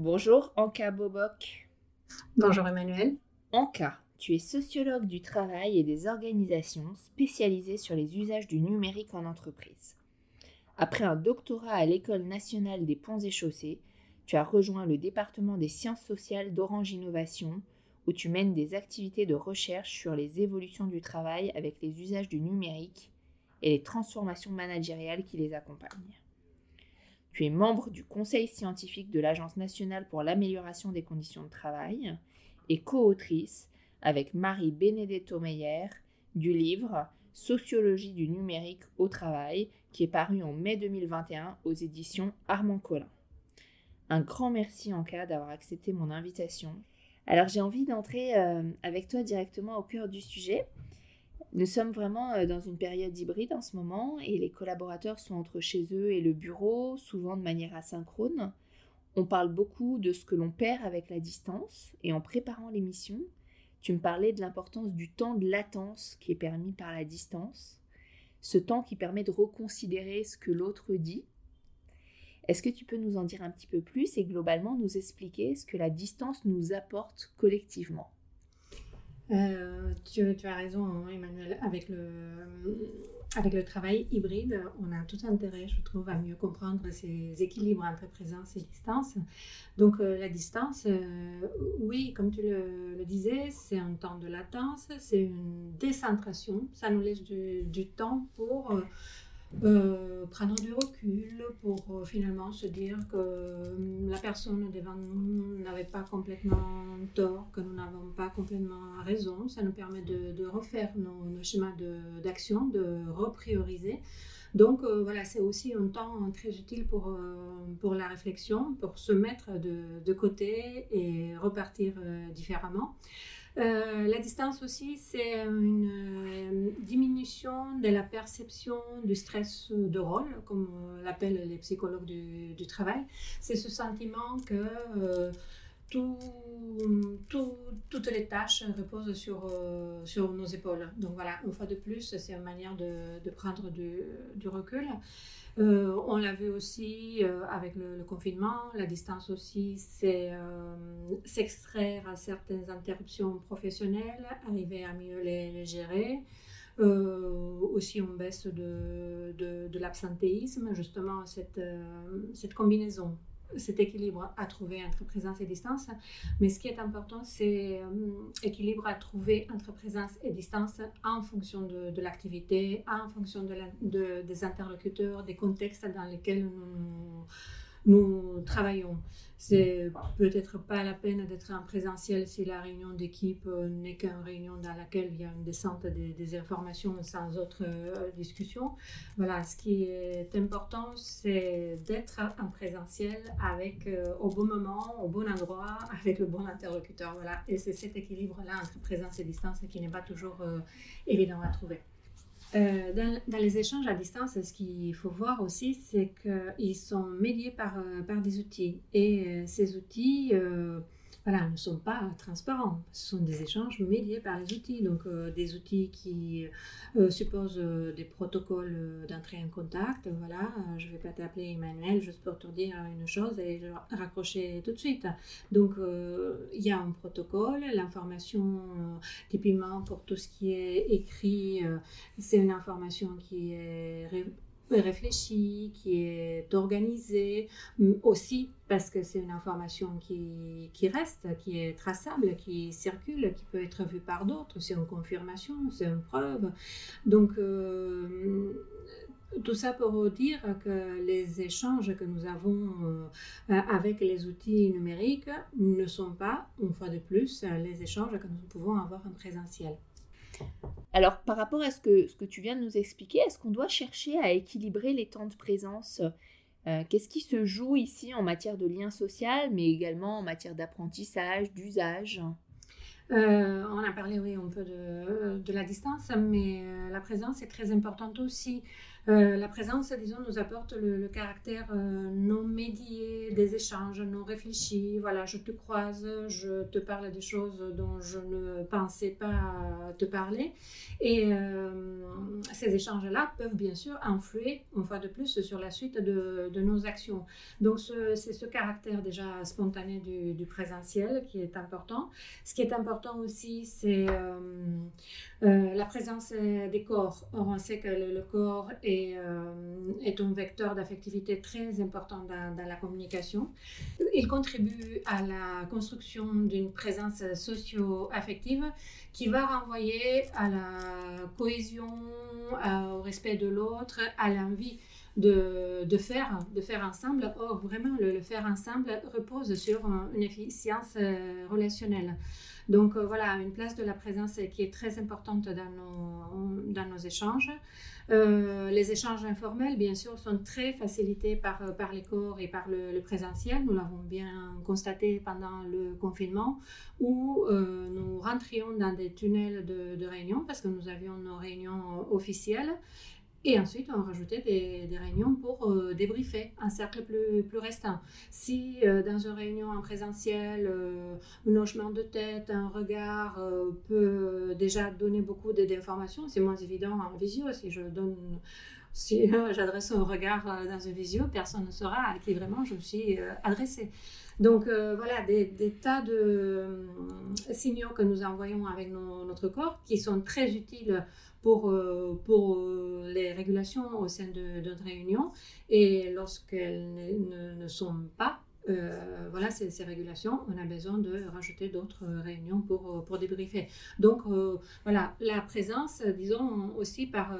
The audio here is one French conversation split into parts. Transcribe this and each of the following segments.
Bonjour Anka Bobok. Bonjour Emmanuel. Anka, tu es sociologue du travail et des organisations spécialisée sur les usages du numérique en entreprise. Après un doctorat à l'École nationale des ponts et chaussées, tu as rejoint le département des sciences sociales d'Orange Innovation, où tu mènes des activités de recherche sur les évolutions du travail avec les usages du numérique et les transformations managériales qui les accompagnent. Tu es membre du conseil scientifique de l'Agence nationale pour l'amélioration des conditions de travail et co-autrice avec Marie Benedetto Meyer du livre Sociologie du numérique au travail, qui est paru en mai 2021 aux éditions Armand Collin. Un grand merci en cas d'avoir accepté mon invitation. Alors j'ai envie d'entrer euh, avec toi directement au cœur du sujet. Nous sommes vraiment euh, dans une période hybride en ce moment et les collaborateurs sont entre chez eux et le bureau, souvent de manière asynchrone. On parle beaucoup de ce que l'on perd avec la distance et en préparant l'émission, tu me parlais de l'importance du temps de latence qui est permis par la distance, ce temps qui permet de reconsidérer ce que l'autre dit. Est-ce que tu peux nous en dire un petit peu plus et globalement nous expliquer ce que la distance nous apporte collectivement? Euh, tu, as raison, hein, Emmanuel. Avec le, travail hybride, on a tout intérêt, je trouve, à mieux comprendre ces équilibres entre présence et distance. Donc, euh, la distance, euh, oui, comme tu le, disais, c'est un temps de latence, c'est une décentration. Ça nous laisse du temps pour euh, prendre du recul pour euh, finalement se dire que euh, la personne devant nous n'avait pas complètement tort, que nous n'avons pas complètement raison. Ça nous permet de, refaire nos, schémas d'action, de, reprioriser. Donc voilà, c'est aussi un temps très utile pour, pour la réflexion, pour se mettre de, de côté et repartir différemment. Euh, la distance aussi, c'est une euh, diminution de la perception du stress de rôle, comme l'appellent les psychologues du, travail. C'est ce sentiment que euh, toutes les tâches reposent sur, sur nos épaules. Donc voilà, une fois de plus, c'est une manière de, prendre du, du recul. Euh, on l'a vu aussi euh, avec le, confinement, la distance aussi, c'est euh, s'extraire à certaines interruptions professionnelles, arriver à mieux les, gérer. aussi on baisse de, de l'absentéisme, justement cette, cette combinaison cet équilibre à trouver entre présence et distance. Mais ce qui est important, c'est l'équilibre euh, à trouver entre présence et distance en fonction de, l'activité, en fonction de, des interlocuteurs, des contextes dans lesquels nous nous travaillons. C'est peut-être pas la peine d'être en présentiel si la réunion d'équipe euh, n'est qu'une réunion dans laquelle il y a une descente des, informations sans autre euh, discussion. Voilà, ce qui est important, c'est d'être en présentiel avec euh, au bon moment, au bon endroit, avec le bon interlocuteur. Voilà, et c'est cet équilibre-là entre présence et distance qui n'est pas toujours évident à trouver. Euh, dans, les échanges à distance, ce qu'il faut voir aussi, c'est qu'ils sont médiés par, euh, par des outils. Et euh, ces outils voilà, ne sont pas transparents. Ce sont des échanges médiés par les outils. Donc, euh, des outils qui euh, supposent euh, des protocoles d'entrée en contact. Voilà, je ne vais pas t'appeler Emmanuel juste pour te dire une chose et raccrocher tout de suite. Donc, il y a un protocole. L'information, typiquement pour tout ce qui est écrit, c'est une information qui est réfléchi, qui est organisé, aussi parce que c'est une information qui, qui, reste, qui est traçable, qui circule, qui peut être vue par d'autres. C'est une confirmation, c'est une preuve. Donc, euh, tout ça pour dire que les échanges que nous avons euh, avec les outils numériques ne sont pas, une fois de plus, les échanges que nous pouvons avoir en présentiel. Alors, par rapport à ce que, ce que tu viens de nous expliquer, est-ce qu'on doit chercher à équilibrer les temps de présence Qu'est-ce qui se joue ici en matière de lien social, mais également en matière d'apprentissage, d'usage? On a parlé, oui, un peu de, de la distance, mais la présence est très importante aussi. Euh, la présence, disons, nous apporte le, caractère euh, non médié des échanges, non réfléchis. Voilà, je te croise, je te parle des choses dont je ne pensais pas te parler. Et euh, ces échanges-là peuvent bien sûr influer, une fois de plus, sur la suite de, nos actions. Donc, c'est ce caractère déjà spontané du, présentiel qui est important. Ce qui est important aussi, c'est la présence des corps. Or, on sait que le corps euh, est, un vecteur d'affectivité très important dans, la communication. Il contribue à la construction d'une présence socio-affective qui va renvoyer à la cohésion, au respect de l'autre, à l'envie de, faire, de faire ensemble. Or, vraiment, le, faire ensemble repose sur une efficience euh, relationnelle. Donc euh, voilà, une place de la présence qui est très importante dans nos, dans nos échanges. Euh, les échanges informels, bien sûr, sont très facilités par, par les corps et par le, présentiel. Nous l'avons bien constaté pendant le confinement, où nous rentrions dans des tunnels de, de réunion parce que nous avions nos réunions officielles et ensuite, on rajoutait des, réunions pour euh, débriefer un cercle plus, plus restreint. Si euh, dans une réunion en présentiel, euh, un hochement de tête, un regard peut déjà donner beaucoup d'informations, c'est moins évident en visio. Si je donne, si j'adresse un regard dans une visio, personne ne saura à qui vraiment je me suis adressée. Donc voilà, des, tas de signaux que nous envoyons avec notre corps qui sont très utiles pour, euh, pour euh, les régulations au sein de, notre réunion. Et lorsqu'elles ne, ne, sont pas, euh, voilà, ces, ces, régulations, on a besoin de rajouter d'autres réunions pour, pour débriefer. Donc, voilà, la présence, disons aussi par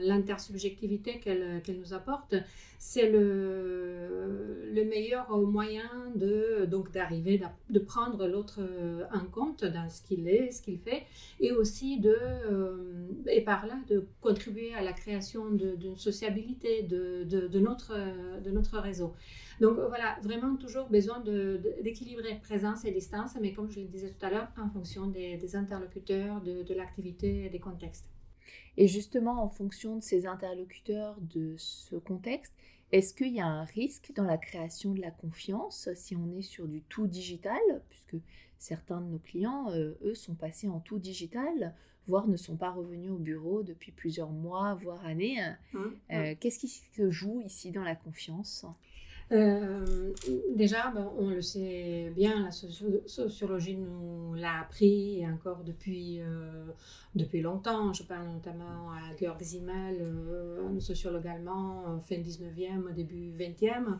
l'intersubjectivité qu'elle qu'elle nous apporte, c'est le, le meilleur moyen de donc d'arriver de prendre l'autre euh, en compte dans ce qu'il est, ce qu'il fait, et aussi de euh, et par là de contribuer à la création d'une sociabilité de, de, notre de notre réseau. Donc voilà, vraiment toujours besoin d'équilibrer présence et distance, mais comme je le disais tout à l'heure, en fonction des, des interlocuteurs, de, de l'activité et des contextes. Et justement, en fonction de ces interlocuteurs, de ce contexte, est-ce qu'il y a un risque dans la création de la confiance si on est sur du tout digital, puisque certains de nos clients, euh, eux, sont passés en tout digital, voire ne sont pas revenus au bureau depuis plusieurs mois, voire années. Mmh, euh, mmh. Qu'est-ce qui se joue ici dans la confiance? Euh, déjà, ben, on le sait bien, la sociologie nous l'a appris encore depuis, euh, depuis longtemps. Je parle notamment à Georg Simmel, euh, sociologue allemand, fin 19e, début 20e,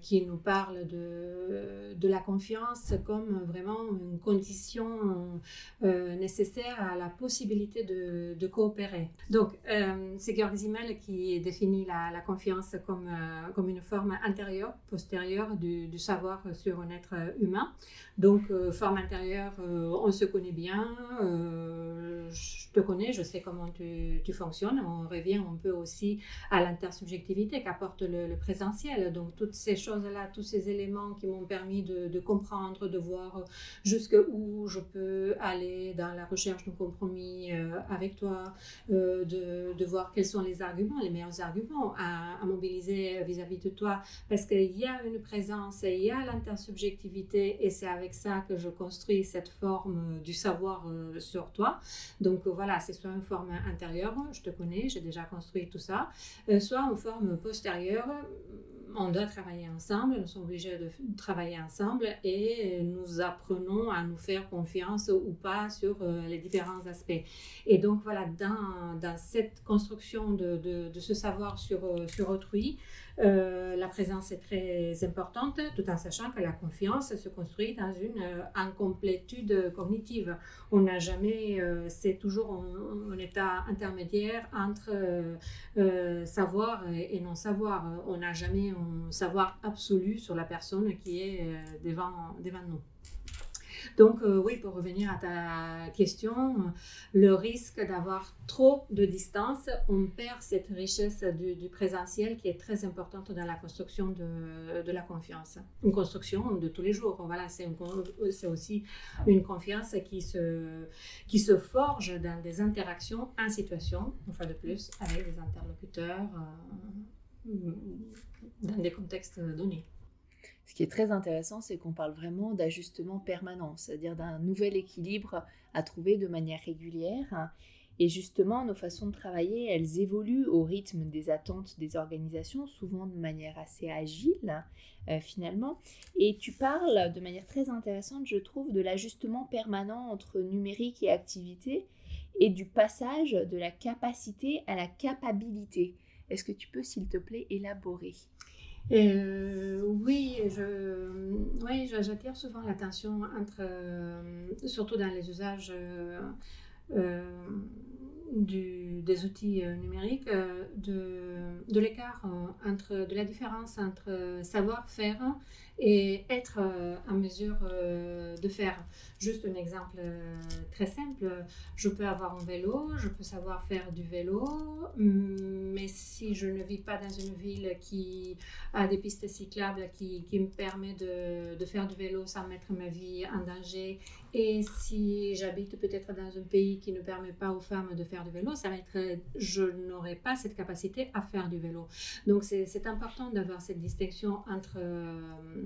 qui nous parle de, de la confiance comme vraiment une condition nécessaire à la possibilité de, de coopérer. Donc, c'est Georg Simmel qui définit la, la confiance comme, comme une forme intérieure, postérieure du, savoir sur un être humain. Donc, euh, forme intérieure, euh, on se connaît bien, euh, je te connais, je sais comment tu, tu, fonctionnes. On revient un peu aussi à l'intersubjectivité qu'apporte le, présentiel. Donc, toutes ces choses-là, tous ces éléments qui m'ont permis de, comprendre, de voir jusqu'où je peux aller dans la recherche d'un compromis avec toi, de, de, voir quels sont les arguments, les meilleurs arguments à, mobiliser vis-à-vis -vis de toi parce qu'il y a une présence, il y a l'intersubjectivité et c'est avec ça que je construis cette forme du savoir euh, sur toi. Donc voilà, c'est soit une forme intérieure, je te connais, j'ai déjà construit tout ça, euh, soit une forme postérieure on doit travailler ensemble, nous sommes obligés de travailler ensemble et nous apprenons à nous faire confiance ou pas sur euh, les différents aspects. Et donc voilà, dans, dans cette construction de, de, ce savoir sur, sur autrui, euh, la présence est très importante, tout en sachant que la confiance se construit dans une euh, incomplétude cognitive. On n'a jamais, euh, c'est toujours un, état intermédiaire entre savoir et, non savoir. On n'a jamais savoir absolu sur la personne qui est devant, devant nous. Donc oui, pour revenir à ta question, le risque d'avoir trop de distance, on perd cette richesse du, présentiel qui est très importante dans la construction de, la confiance. Une construction de tous les jours. Voilà, c'est aussi une confiance qui se, qui se forge dans des interactions en situation, une fois de plus, avec des interlocuteurs euh, dans des contextes donnés. Ce qui est très intéressant, c'est qu'on parle vraiment d'ajustement permanent, c'est-à-dire d'un nouvel équilibre à trouver de manière régulière. Et justement, nos façons de travailler, elles évoluent au rythme des attentes des organisations, souvent de manière assez agile euh, finalement. Et tu parles de manière très intéressante, je trouve, de l'ajustement permanent entre numérique et activité et du passage de la capacité à la capacité. Est-ce que tu peux, s'il te plaît, élaborer? Euh, oui, je, oui, j'attire souvent l'attention entre, euh, surtout dans les usages euh, des outils numériques, de, de l'écart entre, de la différence entre savoir-faire et être en mesure de faire. Juste un exemple euh, très simple, je peux avoir un vélo, je peux savoir faire du vélo, mais si je ne vis pas dans une ville qui a des pistes cyclables qui, qui me permet de, de, faire du vélo sans mettre ma vie en danger, et si j'habite peut-être dans un pays qui ne permet pas aux femmes de faire du vélo, ça va je n'aurai pas cette capacité à faire du vélo. Donc c'est important d'avoir cette distinction entre euh,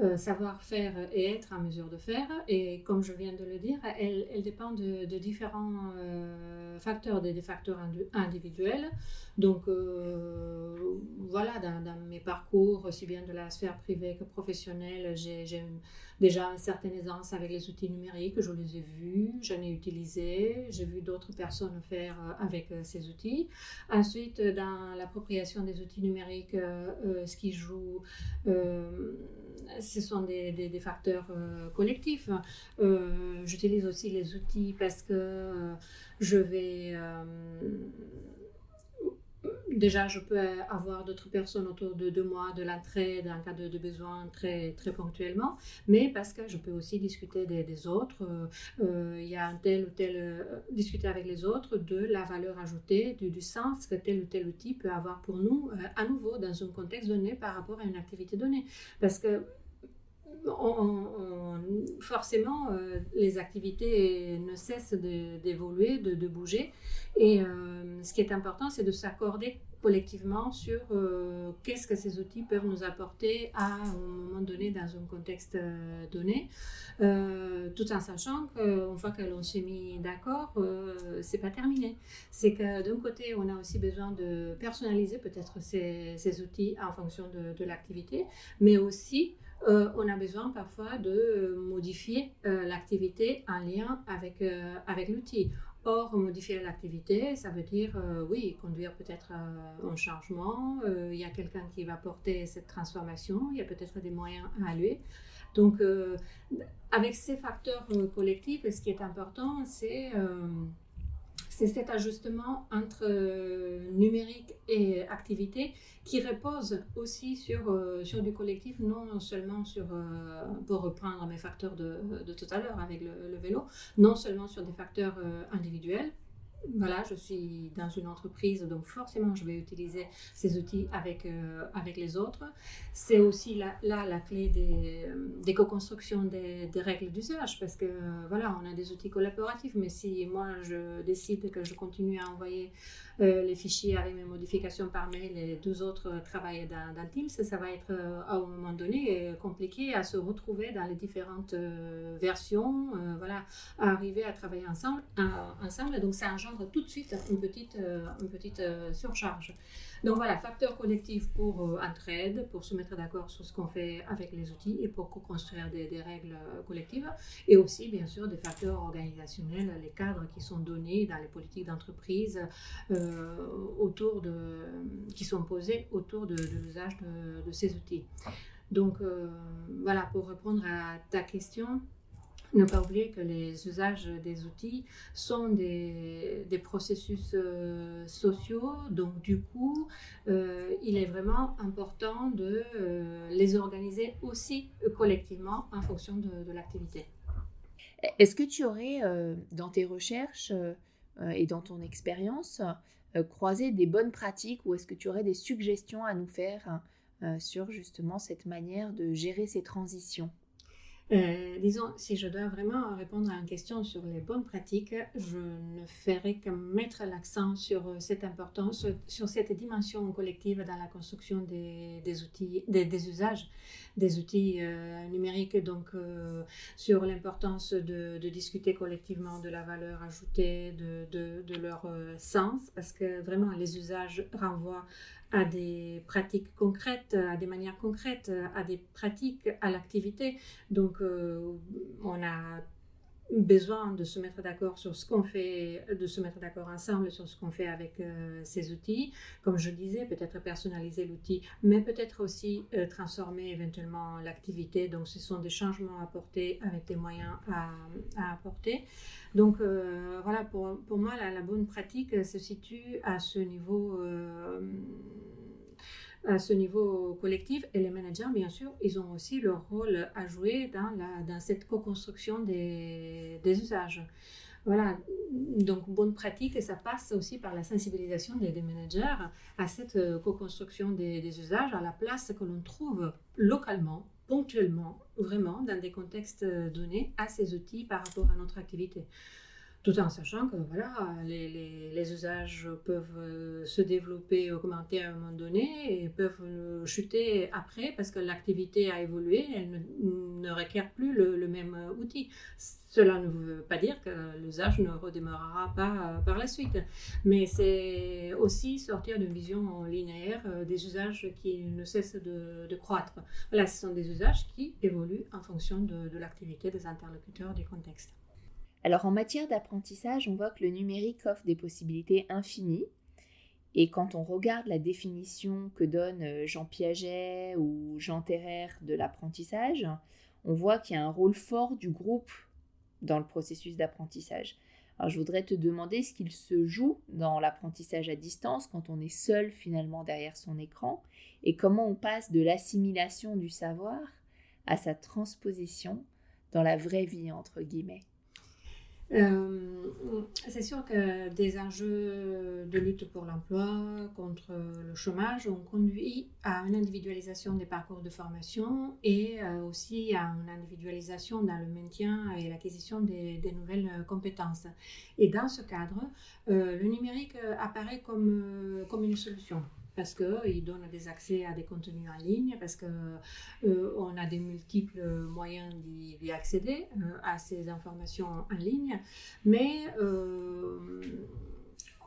euh, savoir faire et être en mesure de faire. Et comme je viens de le dire, elle, elle dépend de, différents euh, facteurs, des, facteurs individuels. Donc euh, voilà, dans, mes parcours, aussi bien de la sphère privée que professionnelle, j'ai déjà une certaine aisance avec les outils numériques. Je les ai vus, j'en ai utilisé, j'ai vu d'autres personnes faire avec ces outils. Ensuite, dans l'appropriation des outils numériques, ce qui joue ce sont des, des, facteurs euh, collectifs. Euh, j'utilise aussi les outils parce que euh, je vais déjà, je peux avoir d'autres personnes autour de, de moi, de l'entraide en cas de, besoin très, très ponctuellement, mais parce que je peux aussi discuter des, autres. Il y a un tel ou tel, discuter avec les autres de la valeur ajoutée, du, sens que tel ou tel outil peut avoir pour nous, à nouveau, dans un contexte donné par rapport à une activité donnée. Parce que forcément, euh, les activités ne cessent d'évoluer, de, bouger. Et euh, ce qui est important, c'est de s'accorder collectivement sur euh, qu'est-ce que ces outils peuvent nous apporter à un moment donné dans un contexte donné, tout en sachant qu'une fois que l'on s'est mis d'accord, c'est pas terminé. C'est que d'un côté, on a aussi besoin de personnaliser peut-être ces, outils en fonction de l'activité, mais aussi euh, on a besoin parfois de euh, modifier euh, l'activité en lien avec, avec l'outil. Or, modifier l'activité, ça veut dire, oui, conduire peut-être un changement, il y a quelqu'un qui va porter cette transformation, il y a peut-être des moyens à allouer. Donc, avec ces facteurs collectifs, ce qui est important, c'est c'est cet ajustement entre euh, numérique et activité qui repose aussi sur, euh, du collectif, non seulement sur, euh, pour reprendre mes facteurs de, tout à l'heure avec le, vélo, non seulement sur des facteurs individuels, voilà, je suis dans une entreprise, donc forcément, je vais utiliser ces outils avec, euh, avec les autres. C'est aussi là, là, la clé des, des co-constructions des, règles d'usage, parce que voilà, on a des outils collaboratifs, mais si moi, je décide que je continue à envoyer euh, les fichiers avec mes modifications par mail et les deux autres travaillent dans, dans Teams, ça va être euh, à un moment donné compliqué à se retrouver dans les différentes versions, voilà, à arriver à travailler ensemble. ensemble. Donc, ça engendre tout de suite une petite, euh, une petite euh, surcharge. Donc voilà, facteur collectif pour euh, entraide, pour se mettre d'accord sur ce qu'on fait avec les outils et pour construire des, des, règles collectives. Et aussi, bien sûr, des facteurs organisationnels, les cadres qui sont donnés dans les politiques d'entreprise autour de, qui sont posés autour de, l'usage de, de, ces outils. Donc voilà, pour répondre à ta question, ne pas oublier que les usages des outils sont des, processus euh, sociaux, donc du coup, euh, il est vraiment important de euh, les organiser aussi collectivement en fonction de, de l'activité. Est-ce que tu aurais, dans tes recherches et dans ton expérience, croisé des bonnes pratiques ou est-ce que tu aurais des suggestions à nous faire sur justement cette manière de gérer ces transitions? Euh, disons, si je dois vraiment répondre à une question sur les bonnes pratiques, je ne ferai que mettre l'accent sur euh, cette importance, sur cette dimension collective dans la construction des, outils, des, usages des outils euh, numériques, donc sur l'importance de, de, discuter collectivement de la valeur ajoutée, de, de, de leur sens, parce que vraiment les usages renvoient à des pratiques concrètes, à des manières concrètes, à des pratiques, à l'activité. Donc, euh, on a besoin de se mettre d'accord sur ce qu'on fait, de se mettre d'accord ensemble sur ce qu'on fait avec euh, ces outils. Comme je disais, peut-être personnaliser l'outil, mais peut-être aussi euh, transformer éventuellement l'activité. Donc, ce sont des changements à apporter avec des moyens à, à apporter. Donc, voilà, pour, pour moi, la, bonne pratique se situe à ce niveau à ce niveau collectif. Et les managers, bien sûr, ils ont aussi leur rôle à jouer dans, la, dans cette co-construction des, des, usages. Voilà, donc bonne pratique, et ça passe aussi par la sensibilisation des, managers à cette euh, co-construction des, des, usages, à la place que l'on trouve localement, ponctuellement, vraiment, dans des contextes donnés, à ces outils par rapport à notre activité tout en sachant que voilà, les, les, usages peuvent euh, se développer, augmenter à un moment donné et peuvent euh, chuter après parce que l'activité a évolué, elle ne, ne requiert plus le, même outil. Cela ne veut pas dire que l'usage ne redémarrera pas euh, par la suite, mais c'est aussi sortir d'une vision linéaire des usages qui ne cessent de, de, croître. Voilà, ce sont des usages qui évoluent en fonction de, de l'activité des interlocuteurs, des contextes. Alors en matière d'apprentissage, on voit que le numérique offre des possibilités infinies. Et quand on regarde la définition que donne euh, Jean Piaget ou Jean Terrer de l'apprentissage, on voit qu'il y a un rôle fort du groupe dans le processus d'apprentissage. Alors je voudrais te demander ce qu'il se joue dans l'apprentissage à distance quand on est seul finalement derrière son écran et comment on passe de l'assimilation du savoir à sa transposition dans la vraie vie entre guillemets. Euh, c'est sûr que des enjeux de lutte pour l'emploi, contre le chômage, ont conduit à une individualisation des parcours de formation et euh, aussi à une individualisation dans le maintien et l'acquisition des, nouvelles compétences. Et dans ce cadre, euh, le numérique apparaît comme, comme une solution parce qu'il donne des accès à des contenus en ligne, parce qu'on euh, a des multiples moyens d'y accéder euh, à ces informations en ligne, mais euh,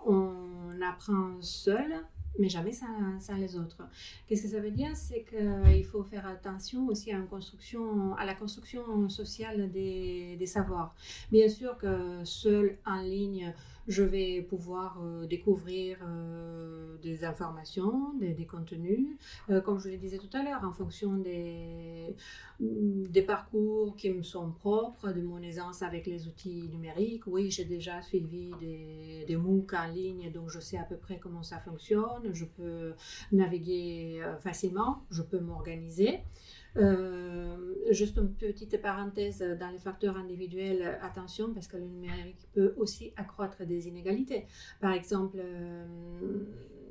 on apprend seul mais jamais sans, les autres. Qu'est-ce que ça veut dire? C'est qu'il faut faire attention aussi à, la construction sociale des savoirs. Bien sûr que seul en ligne, je vais pouvoir euh, découvrir euh, des informations, des, contenus, euh, comme je le disais tout à l'heure, en fonction des, des parcours qui me sont propres, de mon aisance avec les outils numériques. Oui, j'ai déjà suivi des, des MOOC en ligne, donc je sais à peu près comment ça fonctionne, je peux naviguer facilement, je peux m'organiser. Euh, juste une petite parenthèse dans les facteurs individuels, attention parce que le numérique peut aussi accroître des inégalités. Par exemple, euh,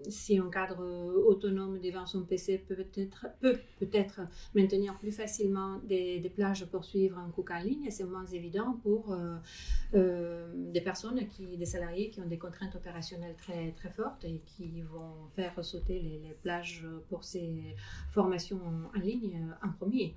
si un cadre autonome devant son PC peut peut-être peut peut-être maintenir plus facilement des, plages pour suivre un cook en ligne, c'est moins évident pour euh, euh, des personnes, qui, des salariés qui ont des contraintes opérationnelles très, très fortes et qui vont faire sauter les, plages pour ces formations en, ligne en premier.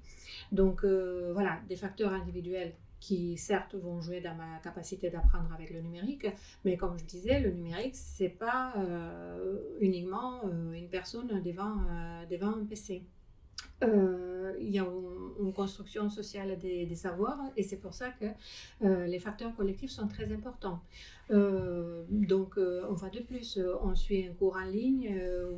Donc euh, voilà, des facteurs individuels qui certes vont jouer dans ma capacité d'apprendre avec le numérique, mais comme je disais, le numérique, c'est pas euh, uniquement euh, une personne devant, euh, devant un PC. Il y a une, construction sociale des, savoirs et c'est pour ça que les facteurs collectifs sont très importants. Euh, donc, on va de plus, on suit un cours en ligne,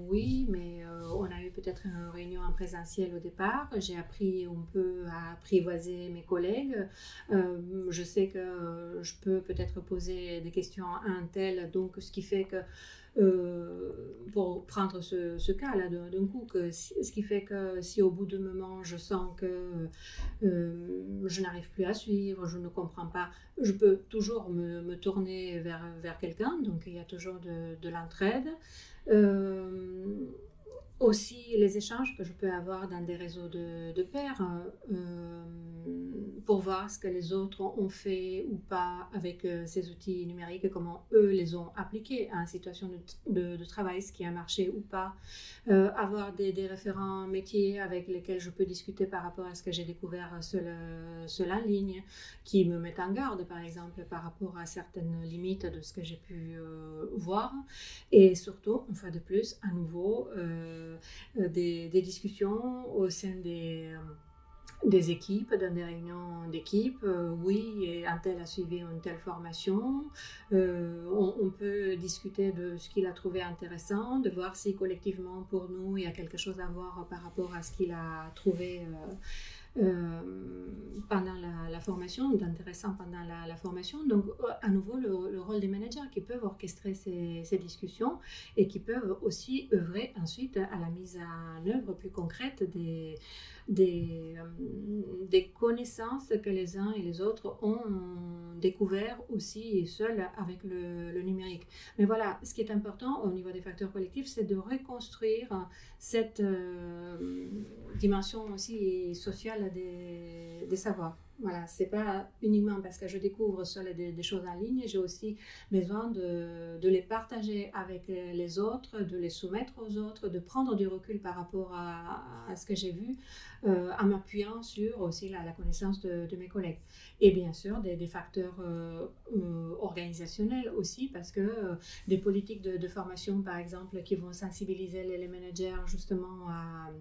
oui, mais on a eu peut-être une réunion en présentiel au départ. J'ai appris un peu à apprivoiser mes collègues. je sais que je peux peut-être poser des questions à un tel, donc ce qui fait que euh, pour prendre ce, cas-là d'un coup, que ce qui fait que si au bout de moment, je sens que je n'arrive plus à suivre, je ne comprends pas, je peux toujours me, tourner vers, quelqu'un. Donc, il y a toujours de, de l'entraide aussi les échanges que je peux avoir dans des réseaux de, de pairs euh, pour voir ce que les autres ont fait ou pas avec euh, ces outils numériques et comment eux les ont appliqués à une situation de, de, travail, ce qui a marché ou pas. Euh, avoir des, des, référents métiers avec lesquels je peux discuter par rapport à ce que j'ai découvert seul, seul en ligne, qui me mettent en garde par exemple par rapport à certaines limites de ce que j'ai pu voir. Et surtout, une fois de plus, à nouveau, euh, des, discussions au sein des, euh, des équipes, dans des réunions d'équipe. Euh, oui, un tel a suivi une telle formation. on, peut discuter de ce qu'il a trouvé intéressant, de voir si collectivement pour nous il y a quelque chose à voir par rapport à ce qu'il a trouvé euh, pendant la, formation, d'intéressant pendant la, formation. Donc, euh, à nouveau, le, rôle des managers qui peuvent orchestrer ces, discussions et qui peuvent aussi œuvrer ensuite à la mise en œuvre plus concrète des, des, euh, des connaissances que les uns et les autres ont découvert aussi seuls avec le, numérique. Mais voilà, ce qui est important au niveau des facteurs collectifs, c'est de reconstruire cette euh, dimension aussi sociale des savoirs. Voilà, c'est pas uniquement parce que je découvre seul des, choses en ligne, j'ai aussi besoin de, de, les partager avec les autres, de les soumettre aux autres, de prendre du recul par rapport à, à ce que j'ai vu, euh, en m'appuyant sur aussi la, la connaissance de, de, mes collègues. Et bien sûr, des, des facteurs euh, euh, organisationnels aussi, parce que des politiques de, de, formation, par exemple, qui vont sensibiliser les managers justement à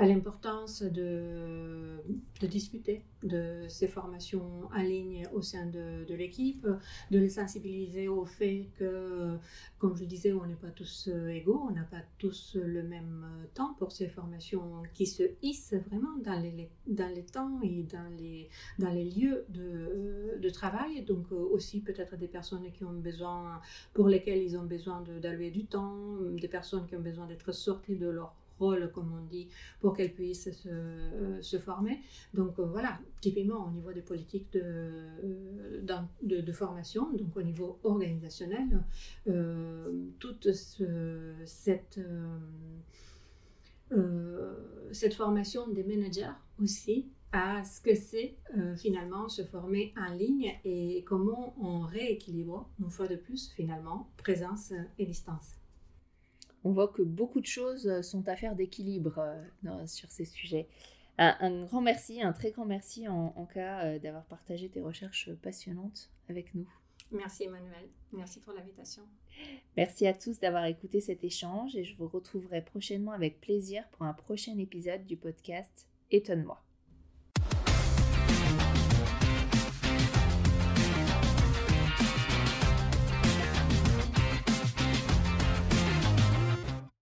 à l'importance de, de, discuter de ces formations en ligne au sein de, de l'équipe, de les sensibiliser au fait que, comme je disais, on n'est pas tous euh, égaux, on n'a pas tous le même euh, temps pour ces formations qui se hissent vraiment dans les, dans les temps et dans les, dans les lieux de, de travail. Donc euh, aussi peut-être des personnes qui ont besoin, pour lesquelles ils ont besoin d'allouer du temps, des personnes qui ont besoin d'être sorties de leur rôle, comme on dit, pour qu'elles puissent se, euh, former. Donc euh, voilà, typiquement au niveau des politiques de, euh, formation, donc au niveau organisationnel, toute cette, cette formation des managers aussi à ce que c'est finalement se former en ligne et comment on rééquilibre une fois de plus finalement présence et distance on voit que beaucoup de choses euh, sont à faire d'équilibre euh, sur ces sujets. Un, grand merci, un très grand merci en, cas euh, d'avoir partagé tes recherches passionnantes avec nous. Merci Emmanuel, merci pour l'invitation. Merci à tous d'avoir écouté cet échange et je vous retrouverai prochainement avec plaisir pour un prochain épisode du podcast Étonne-moi.